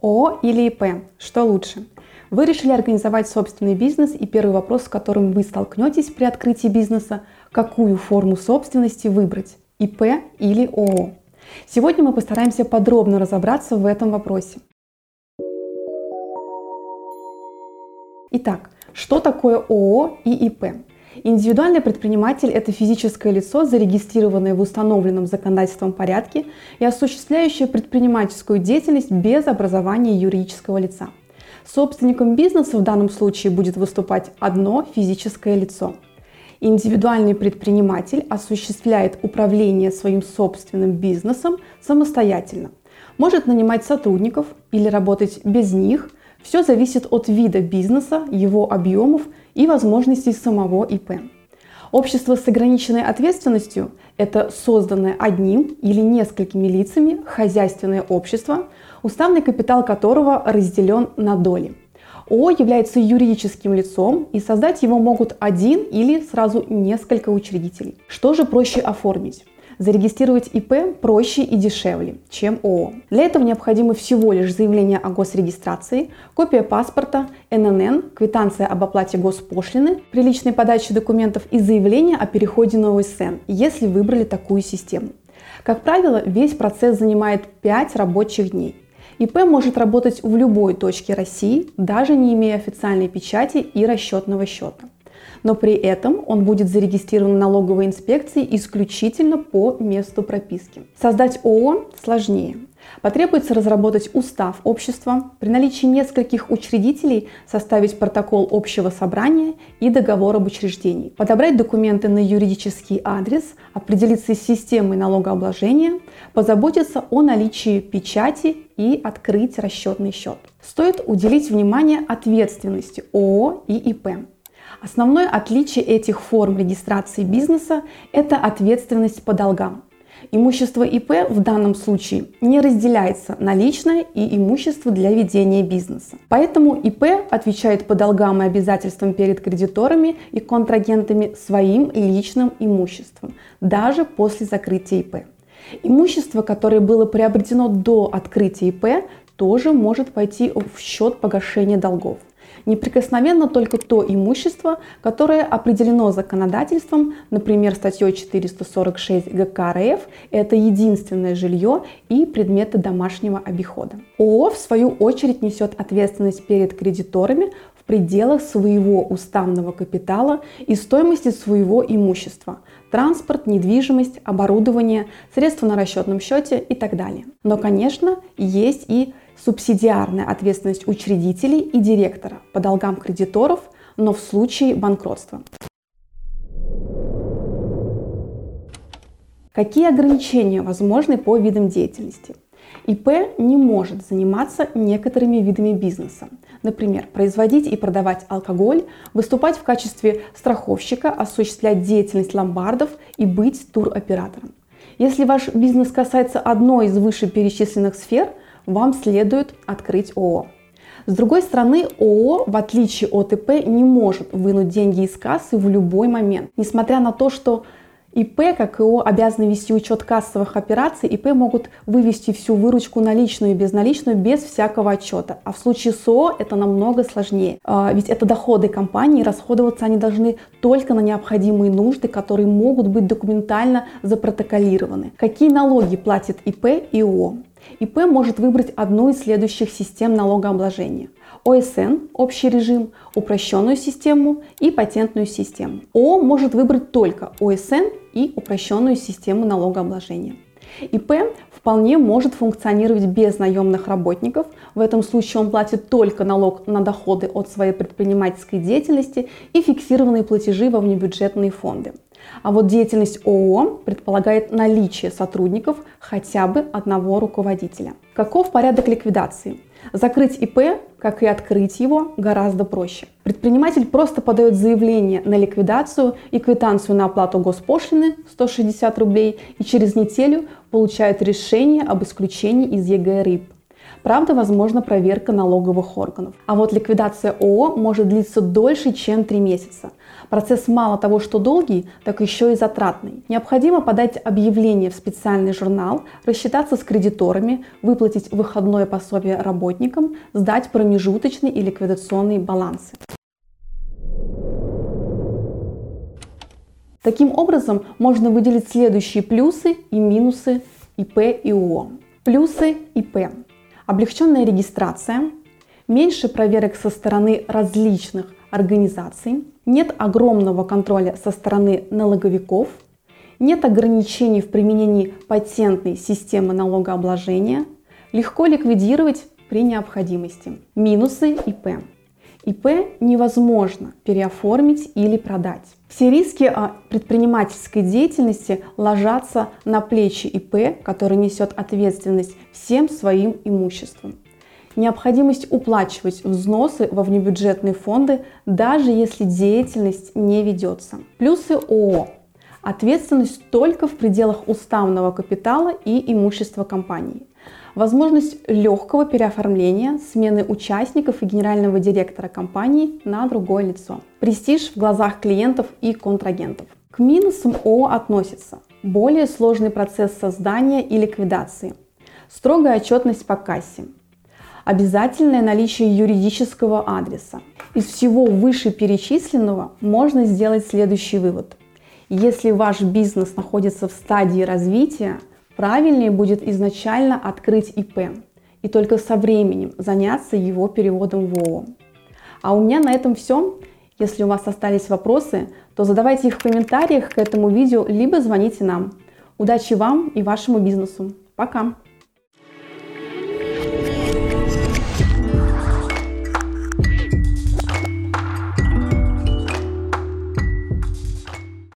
ООО или ИП? Что лучше? Вы решили организовать собственный бизнес, и первый вопрос, с которым вы столкнетесь при открытии бизнеса, какую форму собственности выбрать – ИП или ООО. Сегодня мы постараемся подробно разобраться в этом вопросе. Итак, что такое ООО и ИП? Индивидуальный предприниматель – это физическое лицо, зарегистрированное в установленном законодательством порядке и осуществляющее предпринимательскую деятельность без образования юридического лица. Собственником бизнеса в данном случае будет выступать одно физическое лицо. Индивидуальный предприниматель осуществляет управление своим собственным бизнесом самостоятельно. Может нанимать сотрудников или работать без них. Все зависит от вида бизнеса, его объемов и возможностей самого ИП. Общество с ограниченной ответственностью – это созданное одним или несколькими лицами хозяйственное общество, уставный капитал которого разделен на доли. ООО является юридическим лицом, и создать его могут один или сразу несколько учредителей. Что же проще оформить? Зарегистрировать ИП проще и дешевле, чем ООО. Для этого необходимо всего лишь заявление о госрегистрации, копия паспорта, ННН, квитанция об оплате госпошлины при личной подаче документов и заявление о переходе на ОСН, если выбрали такую систему. Как правило, весь процесс занимает 5 рабочих дней. ИП может работать в любой точке России, даже не имея официальной печати и расчетного счета но при этом он будет зарегистрирован налоговой инспекцией исключительно по месту прописки. Создать ООО сложнее. Потребуется разработать устав общества, при наличии нескольких учредителей составить протокол общего собрания и договор об учреждении, подобрать документы на юридический адрес, определиться с системой налогообложения, позаботиться о наличии печати и открыть расчетный счет. Стоит уделить внимание ответственности ООО и ИП. Основное отличие этих форм регистрации бизнеса – это ответственность по долгам. Имущество ИП в данном случае не разделяется на личное и имущество для ведения бизнеса. Поэтому ИП отвечает по долгам и обязательствам перед кредиторами и контрагентами своим личным имуществом, даже после закрытия ИП. Имущество, которое было приобретено до открытия ИП, тоже может пойти в счет погашения долгов. Неприкосновенно только то имущество, которое определено законодательством, например, статьей 446 ГК РФ, это единственное жилье и предметы домашнего обихода. ООО, в свою очередь, несет ответственность перед кредиторами в пределах своего уставного капитала и стоимости своего имущества – транспорт, недвижимость, оборудование, средства на расчетном счете и так далее. Но, конечно, есть и субсидиарная ответственность учредителей и директора по долгам кредиторов, но в случае банкротства. Какие ограничения возможны по видам деятельности? ИП не может заниматься некоторыми видами бизнеса. Например, производить и продавать алкоголь, выступать в качестве страховщика, осуществлять деятельность ломбардов и быть туроператором. Если ваш бизнес касается одной из вышеперечисленных сфер – вам следует открыть ООО. С другой стороны, ООО, в отличие от ИП, не может вынуть деньги из кассы в любой момент. Несмотря на то, что ИП, как и ООО, обязаны вести учет кассовых операций, ИП могут вывести всю выручку наличную и безналичную без всякого отчета. А в случае с ООО это намного сложнее. А, ведь это доходы компании, расходоваться они должны только на необходимые нужды, которые могут быть документально запротоколированы. Какие налоги платит ИП и ООО? ИП может выбрать одну из следующих систем налогообложения. ОСН – общий режим, упрощенную систему и патентную систему. ООО может выбрать только ОСН и упрощенную систему налогообложения. ИП вполне может функционировать без наемных работников. В этом случае он платит только налог на доходы от своей предпринимательской деятельности и фиксированные платежи во внебюджетные фонды. А вот деятельность ООО предполагает наличие сотрудников хотя бы одного руководителя. Каков порядок ликвидации? Закрыть ИП, как и открыть его, гораздо проще. Предприниматель просто подает заявление на ликвидацию и квитанцию на оплату госпошлины 160 рублей и через неделю получает решение об исключении из ЕГРИП. Правда, возможна проверка налоговых органов. А вот ликвидация ООО может длиться дольше, чем 3 месяца. Процесс мало того, что долгий, так еще и затратный. Необходимо подать объявление в специальный журнал, рассчитаться с кредиторами, выплатить выходное пособие работникам, сдать промежуточный и ликвидационный балансы. Таким образом, можно выделить следующие плюсы и минусы ИП и ООО. Плюсы ИП. Облегченная регистрация, меньше проверок со стороны различных организаций, нет огромного контроля со стороны налоговиков, нет ограничений в применении патентной системы налогообложения, легко ликвидировать при необходимости. Минусы ИП. ИП невозможно переоформить или продать. Все риски предпринимательской деятельности ложатся на плечи ИП, который несет ответственность всем своим имуществом. Необходимость уплачивать взносы во внебюджетные фонды, даже если деятельность не ведется. Плюсы ООО. Ответственность только в пределах уставного капитала и имущества компании возможность легкого переоформления, смены участников и генерального директора компании на другое лицо, престиж в глазах клиентов и контрагентов. К минусам ООО относятся более сложный процесс создания и ликвидации, строгая отчетность по кассе, обязательное наличие юридического адреса. Из всего вышеперечисленного можно сделать следующий вывод. Если ваш бизнес находится в стадии развития, правильнее будет изначально открыть ИП и только со временем заняться его переводом в ООО. А у меня на этом все. Если у вас остались вопросы, то задавайте их в комментариях к этому видео, либо звоните нам. Удачи вам и вашему бизнесу. Пока!